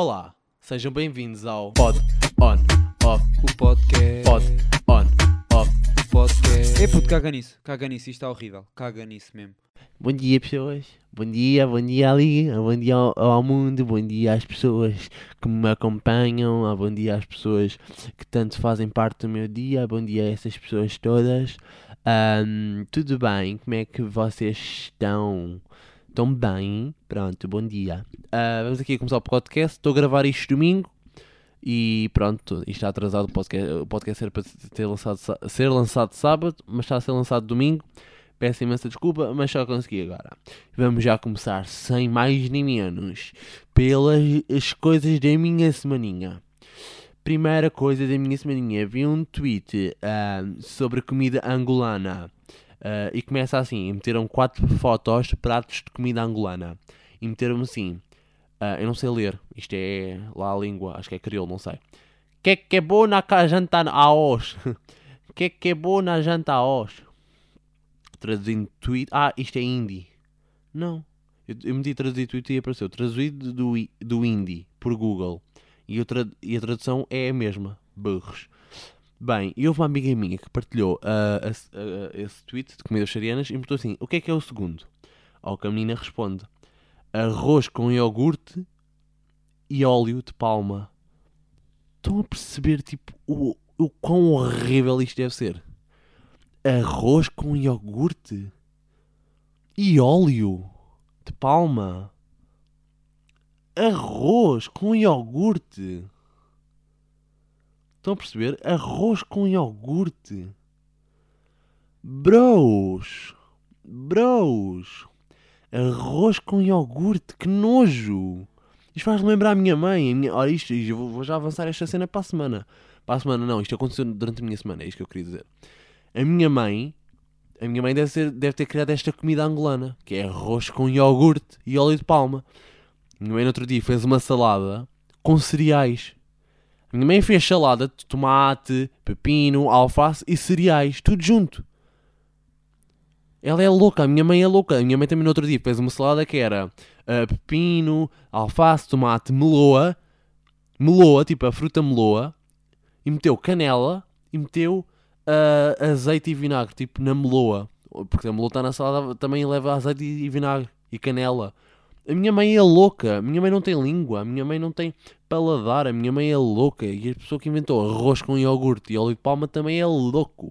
Olá, sejam bem-vindos ao Pod On Off O podcast. Pod On Off. O podcast. É puto, caga nisso. Caga nisso. Isto está horrível. Caga nisso mesmo. Bom dia, pessoas. Bom dia, bom dia ali, bom dia ao, ao mundo, bom dia às pessoas que me acompanham, ah, bom dia às pessoas que tanto fazem parte do meu dia, bom dia a essas pessoas todas. Ahm, tudo bem? Como é que vocês estão? Estão bem? Pronto, bom dia. Ah, vamos aqui começar o podcast. Estou a gravar isto domingo e pronto, isto está atrasado. O podcast, o podcast era para ter lançado, ser lançado sábado, mas está a ser lançado domingo. Peço imensa desculpa, mas só consegui agora. Vamos já começar, sem mais nem menos, pelas as coisas da minha semaninha. Primeira coisa da minha semaninha, vi um tweet ah, sobre comida angolana. Ah, e começa assim, e meteram quatro fotos de pratos de comida angolana. E meteram assim, ah, eu não sei ler, isto é lá a língua, acho que é crioulo, não sei. Que que é bom na janta a hoje? Que que é bom na janta a hoje? Traduzindo tweet. Ah, isto é hindi. Não. Eu, eu meti traduzir tweet e apareceu. Traduzido do, do hindi por Google. E, tra- e a tradução é a mesma. Burros. Bem, e houve uma amiga minha que partilhou ah, esse- tweet de comidas vegetarianas e perguntou assim: o que é que é o segundo? Ao que a menina responde: arroz com iogurte e óleo de palma. Estão a perceber, tipo, o, o quão horrível isto deve ser? Arroz com iogurte e óleo de palma. Arroz com iogurte. Estão a perceber? Arroz com iogurte. Bros. Bros. Arroz com iogurte. Que nojo. Isto faz lembrar a minha mãe. A minha... Ora, isto, isto, vou, já avançar esta cena para a semana. Para a semana, não. Isto aconteceu durante a minha semana. É isto que eu queria dizer. A minha mãe. A minha mãe deve, ser, deve ter criado esta comida angolana. Que é arroz com iogurte e óleo de palma. Minha mãe no outro dia fez uma salada com cereais. Minha mãe fez salada de tomate, pepino, alface e cereais. Tudo junto. Ela é louca, a minha mãe é louca. A minha mãe também no outro dia fez uma salada que era ah, pepino, alface, tomate, meloa, meloa, tipo a fruta meloa, e meteu canela e meteu ah, azeite e vinagre, tipo na meloa. Porque a meloa está na salada também leva azeite e vinagre e canela. A minha mãe é louca, a minha mãe não tem língua, a minha mãe não tem paladar, a minha mãe é louca. E a pessoa que inventou arroz com iogurte e óleo de palma também é louco.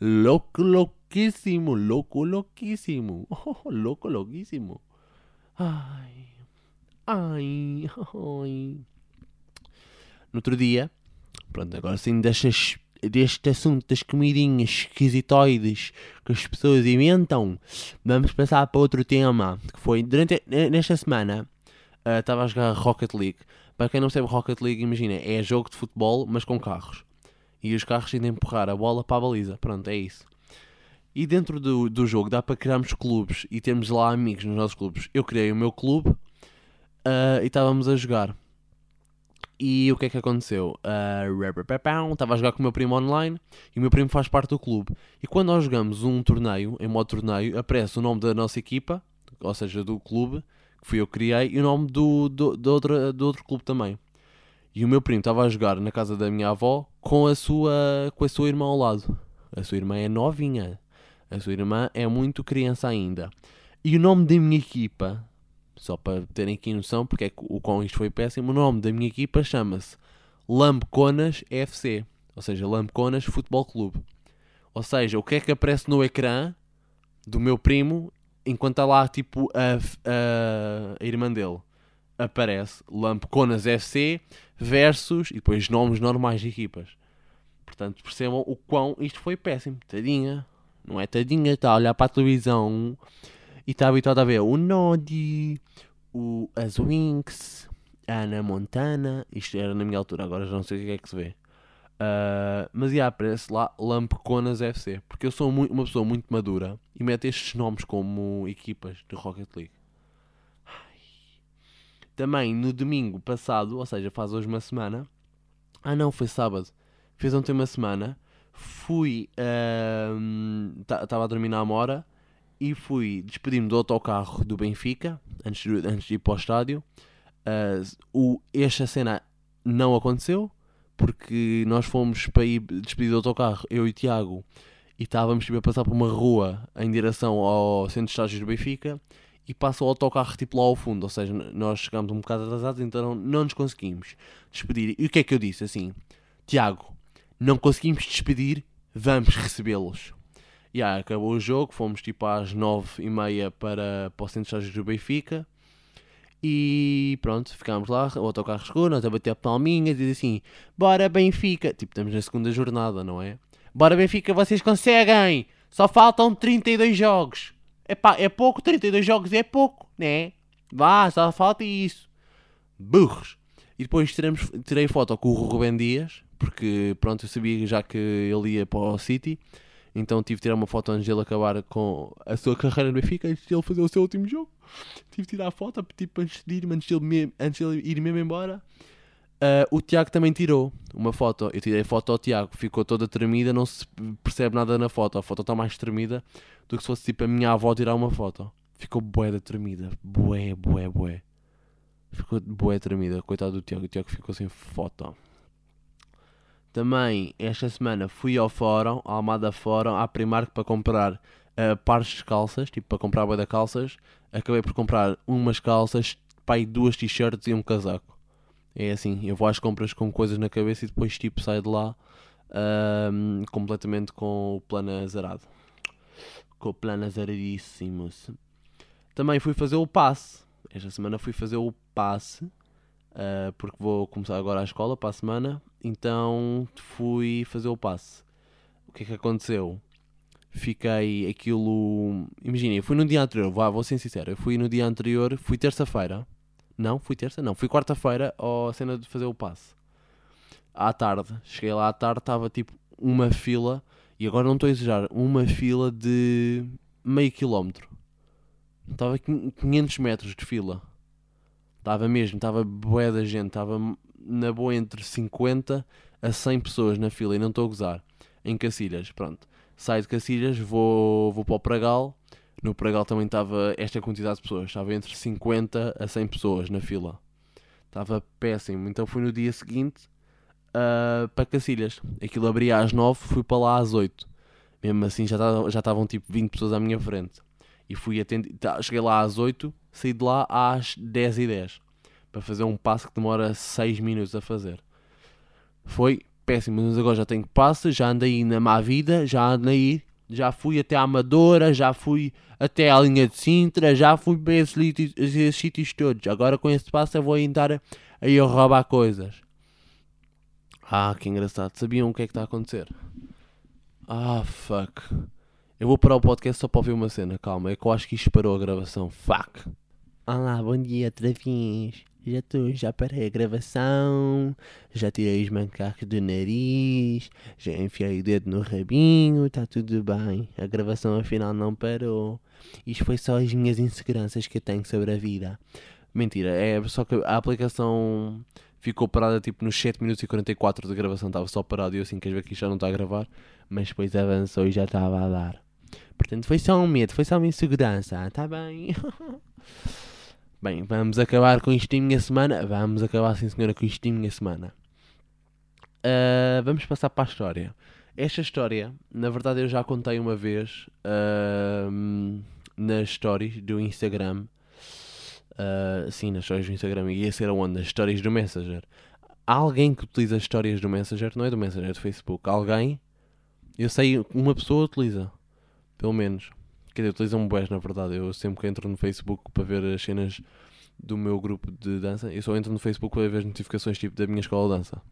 Louco, louquíssimo, louco, louquíssimo. Oh, louco, louquíssimo. Ai, ai, ai. No outro dia, pronto, agora sim destas, deste assunto das comidinhas esquisitoides que as pessoas inventam, vamos passar para outro tema, que foi, durante, nesta semana, ah, estava a jogar Rocket League. Para quem não sabe Rocket League, imagina, é jogo de futebol, mas com carros. E os carros têm de empurrar a bola para a baliza. Pronto, é isso. E dentro do, do jogo dá para criarmos clubes e termos lá amigos nos nossos clubes. Eu criei o meu clube ah, e estávamos a jogar. E o que é que aconteceu? Ah, rapapapão, Estava a jogar com o meu primo online e o meu primo faz parte do clube. E quando nós jogamos um torneio, em modo torneio, aparece o nome da nossa equipa, ou seja, do clube, que fui eu que criei, e o nome do, do, do, outro, do outro clube também. E o meu primo estava a jogar na casa da minha avó com a sua, com a sua irmã ao lado. A sua irmã é novinha. A sua irmã é muito criança ainda. E o nome da minha equipa, só para terem aqui noção, porque é que o quão isto foi péssimo, o nome da minha equipa chama-se Lambeconas FC. Ou seja, Lambeconas Futebol Clube. Ou seja, o que é que aparece no ecrã do meu primo enquanto está lá tipo a, a, a irmã dele? Aparece Lambeconas FC versus e depois nomes normais de equipas. Portanto, percebam o quão isto foi péssimo. Tadinha, não é tadinha, está a olhar para a televisão e está habituada a ver o Nodi, o as Winx, a Ana Montana. Isto era na minha altura, agora já não sei o que é que se vê. Ah, mas já aparece lá Lampeconas FC, porque eu sou mui- uma pessoa muito madura e meto estes nomes como equipas de Rocket League. Ai. Também no domingo passado, ou seja, faz hoje uma semana. Ah não, foi sábado. Fez ontem uma semana. Fui. Estava a dormir na Amora e fui despedir-me do autocarro do Benfica antes de, antes de ir para o estádio. Ah, o, esta cena não aconteceu porque nós fomos para ir despedir do autocarro, eu e Tiago, e estávamos tipo, a passar por uma rua em direção ao centro de estágios do Benfica e passa o autocarro tipo lá ao fundo, ou seja, nós chegámos um bocado atrasados, então não nos conseguimos despedir. E o que é que eu disse? Assim, Tiago, não conseguimos despedir, vamos recebê-los. E aí, acabou o jogo, fomos tipo às nove e meia para, para o centro de estágios do Benfica. E pronto, ficámos lá, o autocarro chegou, nós a bater a palminha, diz assim, bora Benfica, tipo, estamos na segunda jornada, não é? Bora Benfica, vocês conseguem, só faltam 32 jogos. Epá, é pouco, 32 jogos é pouco, né? Vá, só falta isso. Burros. E depois tiramos, tirei foto com o Rubem Dias, porque pronto, eu sabia já que ele ia para o City, então tive de tirar uma foto antes dele acabar com a sua carreira no Benfica, antes de ele fazer o seu último jogo. Tive de tirar a foto, tipo, antes de ir, antes de ele, antes ir mesmo embora. Ah, o Tiago também tirou uma foto. Eu tirei a foto ao Tiago, ficou toda tremida, não se percebe nada na foto. A foto está mais tremida do que se fosse tipo a minha avó tirar uma foto. Ficou bué da tremida. Bué, bué, bué. Ficou bué tremida. Coitado do Tiago. O Tiago ficou sem foto. Também, esta semana, fui ao fórum, à Almada Fórum, à Primark para comprar ah, pares de calças, tipo para comprar bué da calças. Acabei por comprar umas calças, pai, duas t-shirts e um casaco. É assim, eu vou às compras com coisas na cabeça e depois tipo saio de lá ahm, completamente com o plano azarado. Com o plano azaradíssimo. Também fui fazer o passe. Esta semana fui fazer o passe. Ah, porque vou começar agora a escola para a semana. Então fui fazer o passe. O que é que aconteceu? Fiquei aquilo. Imagina, eu fui no dia anterior, vá, vou ser sincero. Eu fui no dia anterior, fui terça-feira. Não, fui terça? Não, fui quarta-feira à cena de fazer o passe. À tarde, cheguei lá à tarde, estava tipo uma fila, e agora não estou a exagerar, uma fila de meio quilómetro. Estava quin- 500 metros de fila. Estava mesmo, estava bué da gente, estava na boa entre 50 a 100 pessoas na fila, e não estou a gozar. Em Cacilhas, pronto. Saio de Cacilhas, vou, vou para o Pragal, no Pragal também estava esta quantidade de pessoas, estava entre 50 a 100 pessoas na fila. Estava péssimo. Então fui no dia seguinte ah, para Cacilhas. Aquilo abria às 9, fui para lá às 8. Mesmo assim já estavam tipo 20 pessoas à minha frente. E fui atendi tá, cheguei lá às 8, saí de lá às 10 e 10 para fazer um passo que demora 6 minutos a fazer. Foi péssimo, mas agora já tenho passe, já andei na má vida, já andei, já fui até à Amadora, já fui até à linha de Sintra, já fui para esses, sítios todos. Agora com esse passo eu vou andar aí a roubar coisas. Ah, que engraçado. Sabiam o que é que está a acontecer? Ah, fuck. Eu vou parar o podcast só para ouvir uma cena. Calma, é que eu acho que isto parou a gravação. Fuck. Olá, bom dia outra. Já estou, já parei a gravação. Já tirei os macacos do nariz. Já enfiei o dedo no rabinho. Está tudo bem. A gravação afinal não parou. Isto foi só as minhas inseguranças que eu tenho sobre a vida. Mentira, é só que a aplicação ficou parada tipo nos 7 minutos e 44 de gravação. Estava só parado e eu assim, queres ver que isto já não está a gravar? Mas depois avançou e já estava a dar. Portanto, foi só um medo, foi só uma insegurança. Está bem. Bem, vamos acabar com isto em minha semana. Vamos acabar, sim senhora, com isto em minha semana. Ah, vamos passar para a história. Esta história, na verdade, eu já contei uma vez ahm, nas stories do Instagram. Ah, sim, nas stories do Instagram. Ia ser aonde? Nas stories do Messenger. Há alguém que utiliza as histórias do Messenger, não é do Messenger, é do Facebook. Alguém, eu sei, uma pessoa utiliza. Pelo menos. Quer dizer, utilizam bués, na verdade. Eu sempre que entro no Facebook para ver as cenas do meu grupo de dança, eu só entro no Facebook para ver as notificações tipo da minha escola de dança.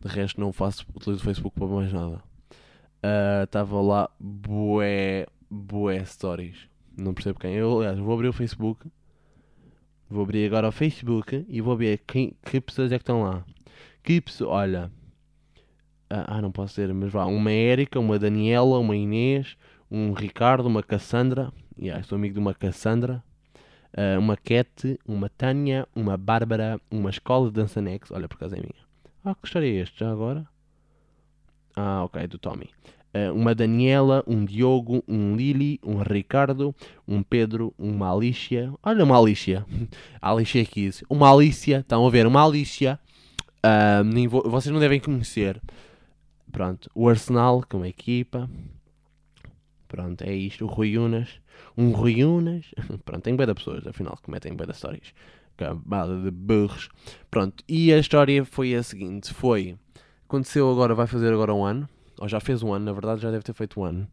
De resto, não faço, utilizo o Facebook para mais nada. Estava lá bué, bué stories. Não percebo quem. Eu, aliás, vou abrir o Facebook. Vou abrir agora o Facebook e vou ver quem, que pessoas é que estão lá. Que pessoa, olha. Ah, ah, não posso ser, mas vá. Uma Érica, uma Daniela, uma Inês, um Ricardo, uma Cassandra. Yeah, sou amigo de uma Cassandra. ah, uma Cat, uma Tânia, uma Bárbara, uma escola de dança Nex. Olha, por acaso é minha. Ah, que história é este já agora? Ah, ok, do Tommy. Uh, uma Daniela, um Diogo, um Lili, um Ricardo, um Pedro, uma Alicia. Olha, uma Alicia. A Alicia aqui. Uma Alicia. Estão a ver? Uma Alicia. Uh, vou- vocês não devem conhecer. Pronto. O Arsenal, como equipa. Pronto, é isto. O Rui Unas. Um Rui Unas. Pronto, tem bué pessoas, afinal, que metem bué histórias. Camada de burros. Pronto, e a história foi a seguinte. Foi... Aconteceu agora, vai fazer agora um ano. Ou já fez um ano, na verdade já deve ter feito um ano.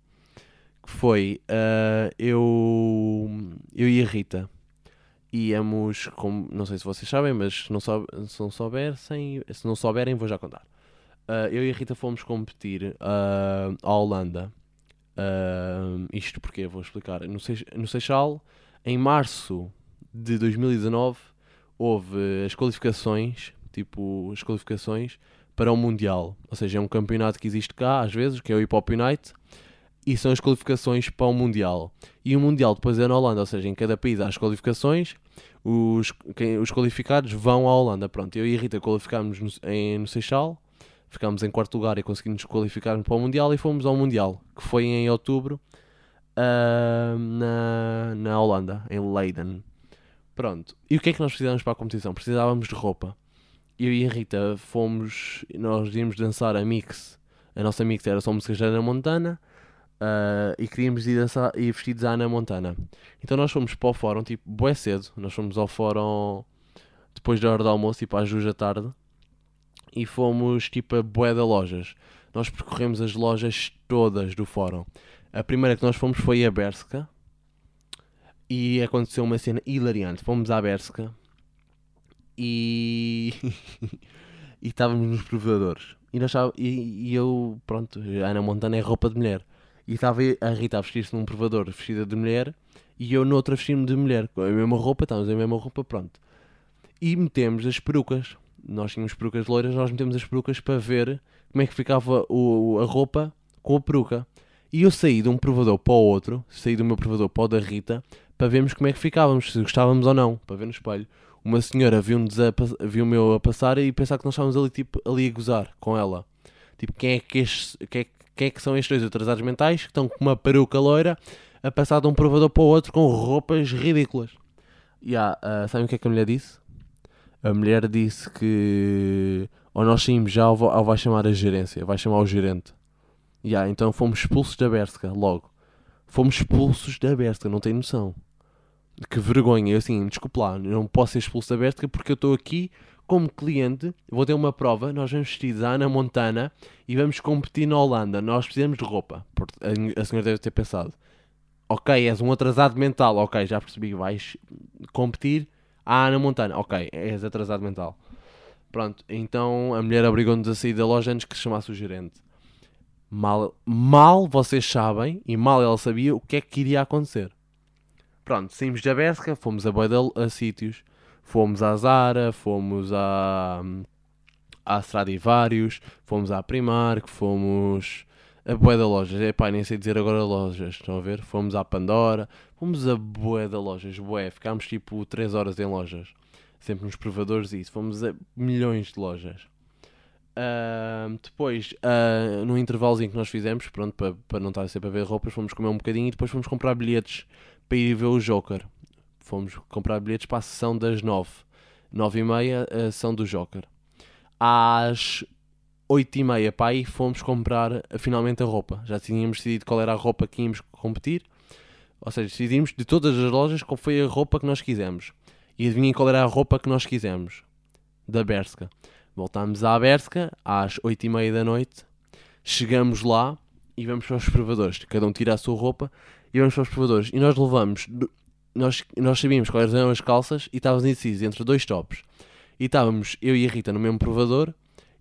Que foi... ah, eu... Eu e a Rita íamos, como, não sei se vocês sabem, mas se não, sou, se não souberem, se não souberem, vou já contar. Ah, eu e a Rita fomos competir ah, à Holanda. Ah, isto porque vou explicar. No, Seix- no Seixal, em março de 2019, houve as qualificações, tipo, as qualificações para o Mundial. Ou seja, é um campeonato que existe cá, às vezes, que é o Hip Hop Unite, e são as qualificações para o Mundial. E o Mundial depois é na Holanda, ou seja, em cada país há as qualificações, os, quem- os qualificados vão à Holanda. Pronto, eu e a Rita qualificámos no, em, no Seixal, ficámos em quarto lugar e conseguimos qualificar para o Mundial e fomos ao Mundial, que foi em outubro, ah, na, na Holanda, em Leiden. Pronto, e o que é que nós precisávamos para a competição? Precisávamos de roupa. Eu e a Rita fomos, nós íamos dançar a mix, a nossa mix era só músicas da Ana Montana, ah, e queríamos ir dançar e vestidos à Ana Montana. Então nós fomos para o fórum, tipo, bué cedo. Nós fomos ao fórum depois da hora do almoço, tipo às duas da tarde. E fomos, tipo, a bué de lojas. Nós percorremos as lojas todas do fórum. A primeira que nós fomos foi a Berska. E aconteceu uma cena hilariante. Fomos à Berska. E... e estávamos nos provadores. E, nós, e, e eu, pronto, Ana Montana é roupa de mulher. E estava a Rita a vestir-se num provador vestida de mulher e eu noutra a vestir-me de mulher. Com a mesma roupa, estávamos a mesma roupa, pronto. E metemos as perucas. Nós tínhamos perucas loiras, nós metemos as perucas para ver como é que ficava o, a roupa com a peruca. E eu saí de um provador para o outro, saí do meu provador para o da Rita, para vermos como é que ficávamos, se gostávamos ou não, para ver no espelho. Uma senhora viu-me eu a passar e pensar que nós estávamos ali, tipo, ali a gozar com ela. Tipo, quem é que, quem é, quem é que são estes dois atrasados mentais que estão com uma peruca loira a passar de um provador para o outro com roupas ridículas? E ah, ah, sabem o que é que a mulher disse? A mulher disse que ou nós saímos já ou ou vai chamar a gerência, vai chamar o gerente. E ah, então fomos expulsos da Berska logo. Fomos expulsos da Berska, não tem noção. Que vergonha, eu assim, desculpe lá, não posso ser expulso da Berska porque eu estou aqui como cliente, vou ter uma prova, nós vamos à Ana Montana e vamos competir na Holanda. Nós precisamos de roupa. A senhora deve ter pensado: ok, és um atrasado mental, ok, já percebi, vais competir à Ana Montana, ok, és atrasado mental. Pronto, então a mulher obrigou-nos a sair da loja antes que se chamasse o gerente. Mal, mal vocês sabem e mal ela sabia o que é que iria acontecer. Pronto, saímos da Berska, fomos a, de- a sítios, fomos à Zara, fomos à, à Stradivarius, fomos à Primark, fomos a bué de lojas, epá, nem sei dizer agora lojas, estão a ver? Fomos à Pandora, fomos a bué de lojas, bué, ficámos tipo 3 horas em lojas, sempre nos provadores e isso, fomos a milhões de lojas. Ahm, depois, ah, no intervalozinho que nós fizemos, pronto, para, para não estar sempre a ver roupas, fomos comer um bocadinho e depois fomos comprar bilhetes para ir ver o Joker. Fomos comprar bilhetes para a sessão das 9. 9 e meia, a sessão do Joker. Às 8 e meia, para aí, fomos comprar ah, finalmente a roupa. Já tínhamos decidido qual era a roupa que íamos competir. Ou seja, decidimos de todas as lojas qual foi a roupa que nós quisemos. E adivinhem qual era a roupa que nós quisemos. Da Berska. Voltámos à Berska às 8 e meia da noite. Chegamos lá e vamos para os provadores. Cada um tira a sua roupa e vamos para os provadores. E nós levamos. Nós, nós sabíamos quais eram as calças e estávamos indecisos entre dois tops. E estávamos eu e a Rita no mesmo provador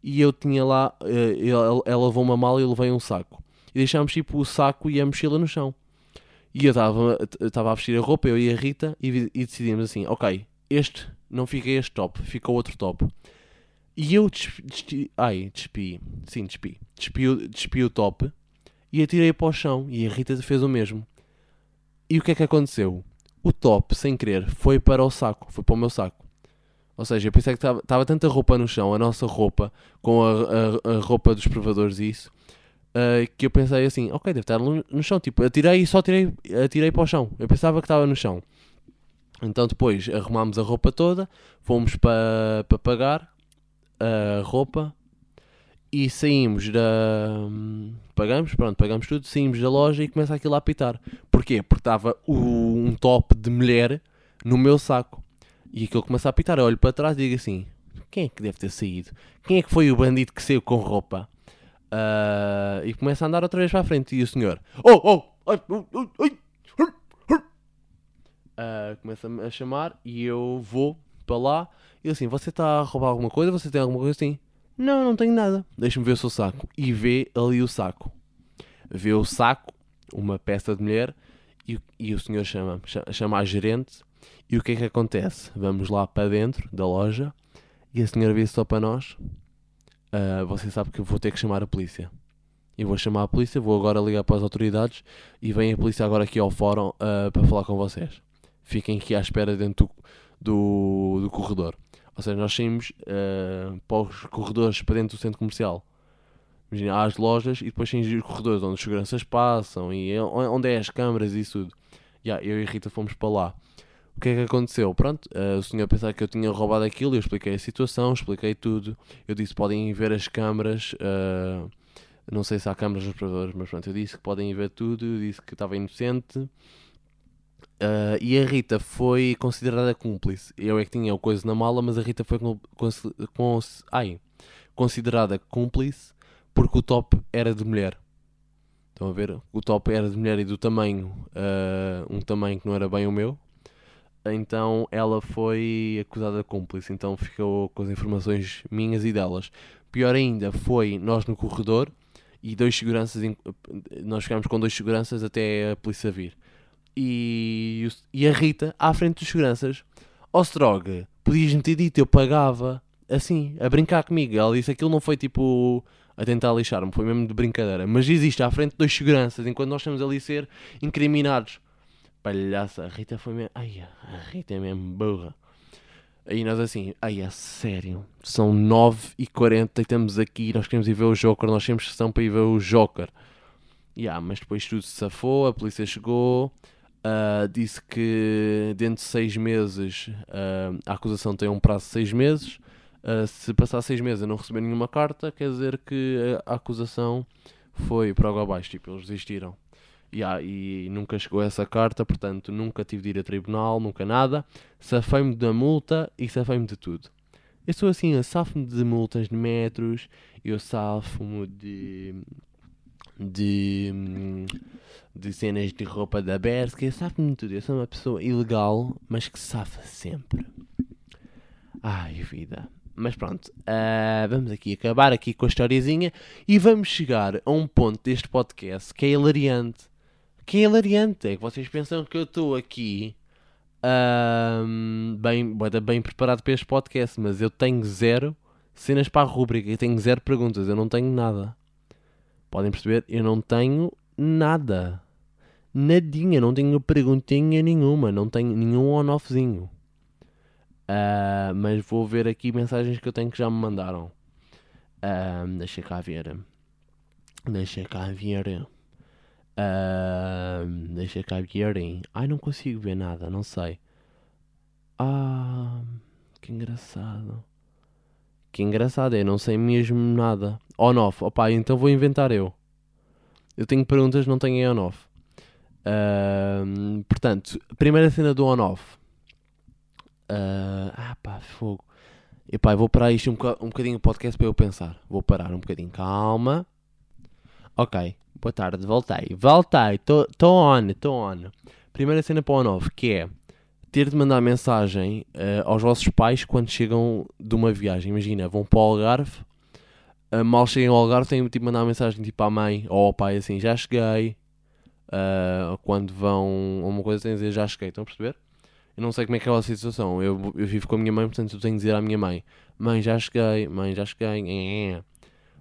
e eu tinha lá. eh, ela, ela levou uma mala e eu levei um saco. E deixámos tipo o saco e a mochila no chão. E eu estava a vestir a roupa, eu e a Rita, e, e decidimos assim: ok, este não fica este top, fica outro top. E eu despi, despi- ai, despi, sim, despi, despi, despi o top e atirei para o chão. E a Rita fez o mesmo. E o que é que aconteceu? O top, sem querer, foi para o saco, foi para o meu saco. Ou seja, eu pensei que estava- tanta roupa no chão, a nossa roupa, com a, a- a roupa dos provadores e isso, ah, que eu pensei assim, ok, deve estar no, no chão. Tipo, atirei e só tirei, atirei para o chão. Eu pensava que estava no chão. Então depois arrumámos a roupa toda, fomos para pa pagar a roupa e saímos da. Pagamos, pronto, pagamos tudo, saímos da loja e começa aquilo a apitar. Porquê? Porque estava um top de mulher no meu saco. E aquilo começa a apitar. Eu olho para trás e digo assim: quem é que deve ter saído? Quem é que foi o bandido que saiu com roupa? Ah, e começa a andar outra vez para a frente. E o senhor: Oh, oh, ai, hur." Ah, começa-me a chamar e eu vou para lá. E assim: Você está a roubar alguma coisa? Você tem alguma coisa assim? Não, não tenho nada. Deixa-me ver o seu saco. E vê ali o saco. Vê o saco, uma peça de mulher, e, e o senhor chama, cha- chama a gerente. E o que é que acontece? Vamos lá para dentro da loja e a senhora vê só para nós. "Ah, você sabe que eu vou ter que chamar a polícia. Eu vou chamar a polícia, vou agora ligar para as autoridades e vem a polícia agora aqui ao fórum ah, para falar com vocês. Fiquem aqui à espera dentro do, do, do corredor. Ou seja, nós saímos ah, para os corredores para dentro do centro comercial. Imagina, há as lojas e depois tens os corredores onde os seguranças passam e onde é as câmaras e isso tudo. Yeah, eu e a Rita fomos para lá. O que é que aconteceu? Pronto, eh, o senhor pensava que eu tinha roubado aquilo, eu expliquei a situação, expliquei tudo. Eu disse podem ver as câmaras, eh, não sei se há câmaras nos provadores, mas pronto, eu disse que podem ver tudo, eu disse que estava inocente. Eh, e a Rita foi considerada cúmplice. Eu é que tinha o coisa na mala, mas a Rita foi cons- ai, considerada cúmplice porque o top era de mulher. Estão a ver? O top era de mulher e do tamanho, eh, um tamanho que não era bem o meu. Então ela foi acusada de cúmplice. Então ficou com as informações minhas e delas. Pior ainda foi nós no corredor e dois seguranças. Nós ficámos com dois seguranças até a polícia vir. E, e a Rita à frente dos seguranças. Ó Strog, podias-me ter dito, eu pagava. Assim, a brincar comigo. Ela disse aquilo não foi tipo a tentar lixar-me, foi mesmo de brincadeira. Mas existe à frente dois seguranças, enquanto nós estamos ali a ser incriminados. Palhaça, a Rita foi mesmo. Ai, a Rita é mesmo burra. Aí nós assim, ai, é sério, são 9h40 e estamos aqui, nós queremos ir ver o Joker, nós temos sessão para ir ver o Joker. Yeah, mas depois tudo se safou, a polícia chegou, ah, disse que dentro de 6 meses ah, a acusação tem um prazo de 6 meses. ah, se passar 6 meses e não receber nenhuma carta, quer dizer que a acusação foi para água abaixo, tipo, eles desistiram. Yeah, e nunca chegou essa carta, portanto nunca tive de ir a tribunal, nunca nada. Safei-me da multa e safei-me de tudo. Eu sou assim, eu safo-me de multas de metros, eu safo-me de. de. de cenas de roupa da Berska, eu safo-me de tudo. Eu sou uma pessoa ilegal, mas que safa sempre. Ai, vida. Mas pronto, ah, vamos aqui acabar aqui com a historiazinha e vamos chegar a um ponto deste podcast que é hilariante. Que é hilariante, é que vocês pensam que eu estou aqui ahm, bem, bem preparado para este podcast, mas eu tenho zero cenas para a rúbrica, eu tenho zero perguntas, eu não tenho nada. Podem perceber? Eu não tenho nada. Nadinha, não tenho perguntinha nenhuma, não tenho nenhum on-offzinho. Ah, mas vou ver aqui mensagens que eu tenho que já me mandaram. Ah, deixa cá ver. Deixa cá ver. Ah, deixa cá ver. Ai, não consigo ver nada, não sei. Ah, que engraçado. Que engraçado, eu não sei mesmo nada. On-off, opá, então vou inventar eu. Eu tenho perguntas, não tenho on-off. Ah, portanto, primeira cena do on-off. Ah, ah, pá, fogo. Epá, eu vou parar isto um, um bocadinho o podcast para eu pensar. Vou parar um bocadinho, calma. Ok, boa tarde, voltei. Voltei, estou on, estou on. Primeira cena para o on-off, que é ter de mandar mensagem eh, aos vossos pais quando chegam de uma viagem. Imagina, vão para o Algarve, eh, mal chegam ao Algarve, têm de mandar mensagem tipo à mãe ou ao pai assim, já cheguei. Ou quando vão a uma coisa, têm de dizer já cheguei, estão a perceber? Eu não sei como é que é a situação. Eu, eu vivo com a minha mãe, portanto eu tenho de dizer à minha mãe: Mãe, já cheguei, mãe, já cheguei.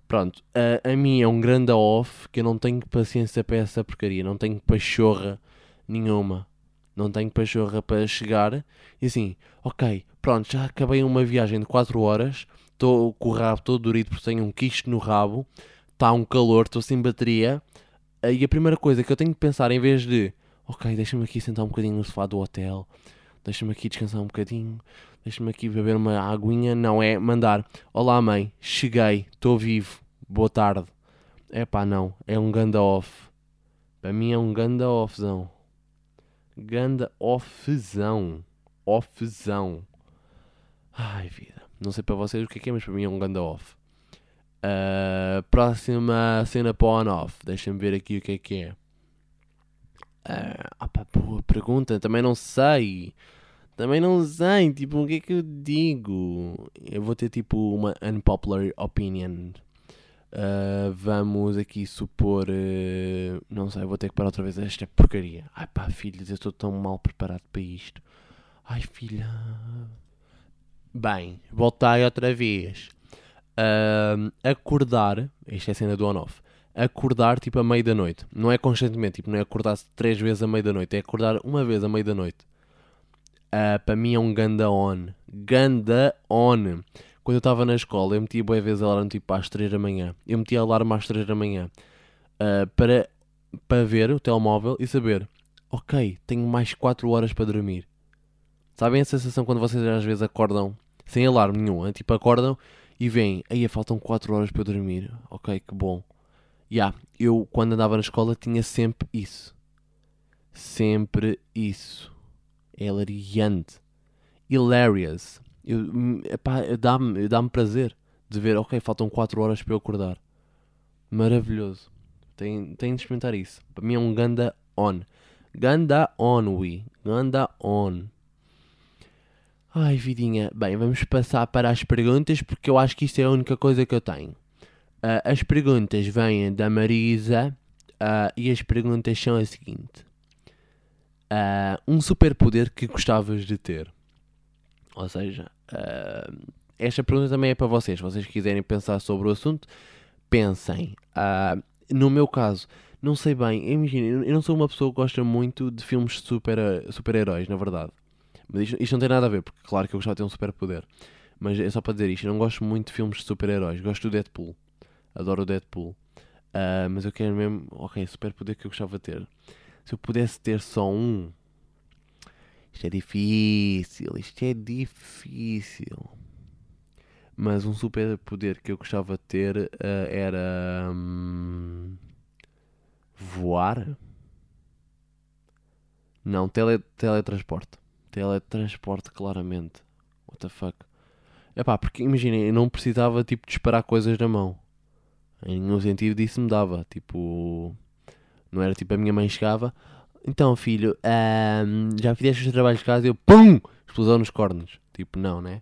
Pronto, a, a mim é um grande off que eu não tenho paciência para essa porcaria, não tenho pachorra nenhuma. Não tenho pachorra para chegar e assim, ok, pronto, já acabei uma viagem de 4 horas, estou com o rabo todo dorido porque tenho um quisto no rabo, está um calor, estou sem bateria, e a primeira coisa que eu tenho que pensar, em vez de, ok, deixa-me aqui sentar um bocadinho no sofá do hotel, deixa-me aqui descansar um bocadinho, deixa-me aqui beber uma aguinha, não é mandar, olá mãe, cheguei, estou vivo, boa tarde. É pá, não, é um ganda off. Para mim é um ganda offzão. Ganda offzão. Offzão. Ai, vida. Não sei para vocês o que é que é, mas para mim é um ganda off. Uh, próxima cena para on-off. Deixem-me ver aqui o que é que é. Uh, opa, boa pergunta. Também não sei. Também não sei. Tipo, o que é que eu digo? Eu vou ter tipo uma unpopular opinion. Uh, vamos aqui supor. Uh, não sei, vou ter que parar outra vez esta porcaria. Ai pá, filhos, eu estou tão mal preparado para isto. Ai filha. Bem, voltei outra vez. Uh, acordar. Isto é a cena do on-off. Acordar tipo a meio da noite. Não é constantemente, tipo, não é acordar três vezes a meio da noite. É acordar uma vez a meio da noite. Para mim é um ganda on. Ganda on quando eu estava na escola, eu metia boas vezes alarme tipo às 3 da manhã. Eu metia alarme às 3 da manhã uh, para, para ver o telemóvel e saber, ok, tenho mais 4 horas para dormir. Sabem a sensação quando vocês às vezes acordam sem alarme nenhum? Hein? Tipo, acordam e veem, aí faltam 4 horas para dormir. Ok, que bom. Já, yeah, eu quando andava na escola tinha sempre isso. Sempre isso. É hilariante. Hilarious. Dá-me dá prazer de ver, ok, faltam 4 horas para eu acordar. Maravilhoso. Tem, tem de experimentar isso. Para mim é um ganda on. Ganda on, we. Ganda on. Ai, vidinha. Bem, vamos passar para as perguntas porque eu acho que isto é a única coisa que eu tenho. Uh, as perguntas vêm da Marisa uh, e as perguntas são a seguinte: uh, Um superpoder que gostavas de ter? Ou seja, Uh, esta pergunta também é para vocês. Se vocês quiserem pensar sobre o assunto, pensem. Uh, no meu caso, não sei bem. Imagina, eu não sou uma pessoa que gosta muito de filmes de super-heróis, super na verdade. Mas isto, isto, não tem nada a ver, porque claro que eu gostava de ter um superpoder. Mas é só para dizer isto. Eu não gosto muito de filmes de super-heróis. Gosto do Deadpool. Adoro o Deadpool. Uh, mas eu quero mesmo. Ok, superpoder que eu gostava de ter. Se eu pudesse ter só um, isto é difícil, isto é difícil. Mas um super poder que eu gostava de ter uh, era hum, voar. Não, tele, teletransporte. Teletransporte, claramente. What the fuck? Epá, porque imaginem, eu não precisava tipo disparar coisas na mão. Em nenhum sentido disso me dava. Tipo, não era tipo a minha mãe chegava, então, filho, já fizeste os trabalhos de casa e eu, PUM! Explosão nos cornos. Tipo, não, né?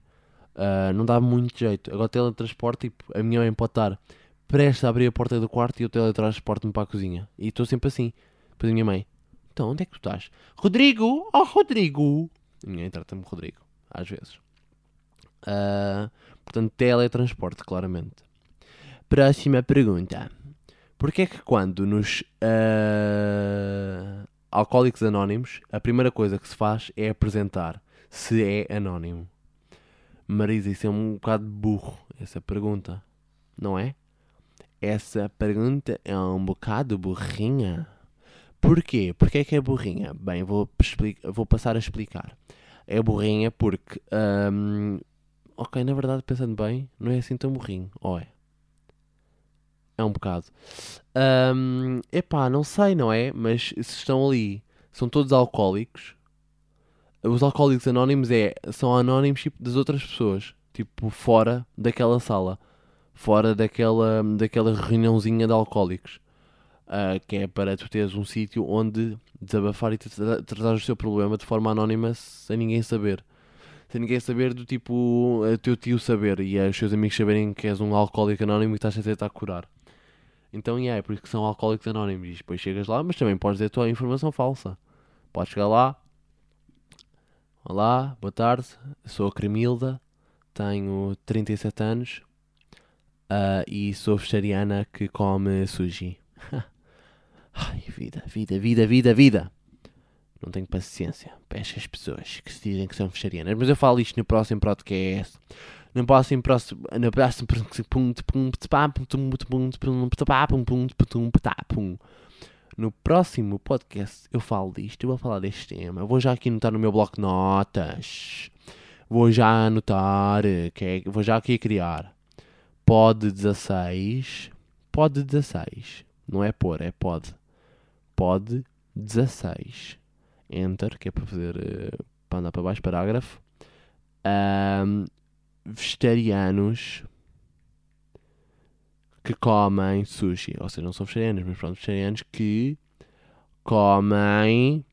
Uh, não dá muito jeito. Agora, teletransporte, tipo, a minha mãe pode estar prestes a abrir a porta do quarto e eu teletransporto-me para a cozinha. E estou sempre assim. Depois a minha mãe, então, onde é que tu estás? Rodrigo! Oh, Rodrigo! A minha mãe trata-me Rodrigo, às vezes. Uh, portanto, teletransporte, claramente. Próxima pergunta. Porquê é que quando nos uh, Alcoólicos Anónimos, a primeira coisa que se faz é apresentar se é anónimo. Marisa, isso é um bocado burro, essa pergunta, não é? Essa pergunta é um bocado burrinha. Porquê? Porquê é que é burrinha? Bem, vou, vou passar a explicar. É burrinha porque. Hum, ok, na verdade, pensando bem, não é assim tão burrinho, ou é? É um bocado. Um, epá, não sei, não é? Mas se estão ali, são todos alcoólicos. Os alcoólicos anónimos é, são anónimos tipo, das outras pessoas. Tipo, fora daquela sala. Fora daquela, daquela reuniãozinha de alcoólicos. Uh, que é para tu teres um sítio onde desabafar e tratar o seu problema de forma anónima sem ninguém saber. Sem ninguém saber do tipo, o teu tio saber e os seus amigos saberem que és um alcoólico anónimo e estás a tentar curar. Então, yeah, é por isso que são alcoólicos anónimos. E depois chegas lá, mas também podes dizer a tua informação falsa. Podes chegar lá. Olá, boa tarde. Sou a Cremilda. Tenho 37 anos. Uh, e sou vegetariana que come sushi. Ai, vida, vida, vida, vida, vida. Não tenho paciência para estas pessoas que se dizem que são vegetarianas. Mas eu falo isto no próximo podcast. No próximo, próximo, no próximo, no próximo podcast eu falo disto, eu vou falar deste tema. Eu vou já aqui anotar no meu bloco de notas. Vou já anotar, que é, vou já aqui criar. Pod 16. Pod 16. Não é por, é pod. Pod 16. Enter, que é para fazer. Uh, para andar para baixo, parágrafo. Um, vegetarianos que comem sushi. Ou seja, não são vegetarianos, mas pronto, vegetarianos que comem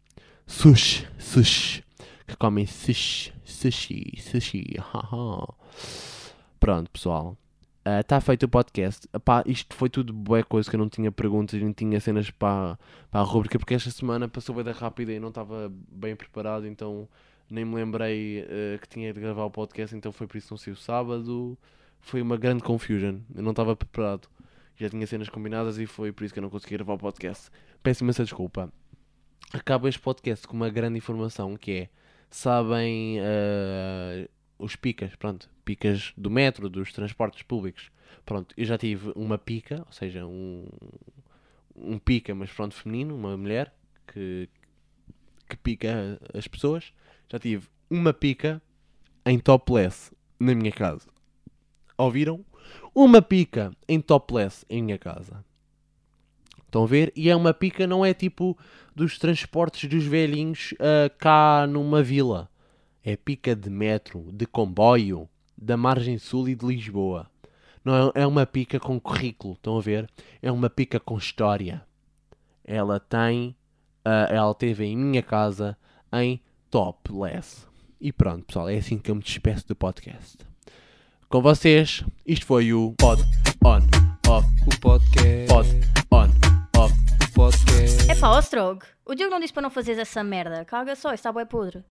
sushi. Sushi. Que comem sushi. Sushi. Sushi. Pronto, pessoal. Está uh, feito o podcast. Epá, isto foi tudo boa coisa que eu não tinha perguntas, não tinha cenas para, para a rubrica, porque esta semana passou bem da rápida e não estava bem preparado, então nem me lembrei uh, que tinha de gravar o podcast, então foi por isso que não sei o sábado. Foi uma grande confusion. Eu não estava preparado. Já tinha cenas combinadas e foi por isso que eu não consegui gravar o podcast. Peço imensa desculpa. Acabo este podcast com uma grande informação que é sabem uh, os picas, pronto, picas do metro, dos transportes públicos. Pronto, eu já tive uma pica, ou seja, um, um pica, mas pronto, feminino, uma mulher que, que pica as pessoas. Já tive uma pica em topless na minha casa. Ouviram? Uma pica em topless em minha casa. Estão a ver? E é uma pica, não é tipo dos transportes dos velhinhos uh, cá numa vila. É pica de metro, de comboio, da margem sul e de Lisboa. Não é, é uma pica com currículo, estão a ver? É uma pica com história. Ela tem, uh, ela teve em minha casa em topless. E pronto, pessoal, é assim que eu me despeço do podcast. Com vocês, isto foi o Pod On Off. O podcast. Pod On Off. O podcast. É pá, ó Strog, o Diogo não disse para não fazeres essa merda. Caga só, está bem podre.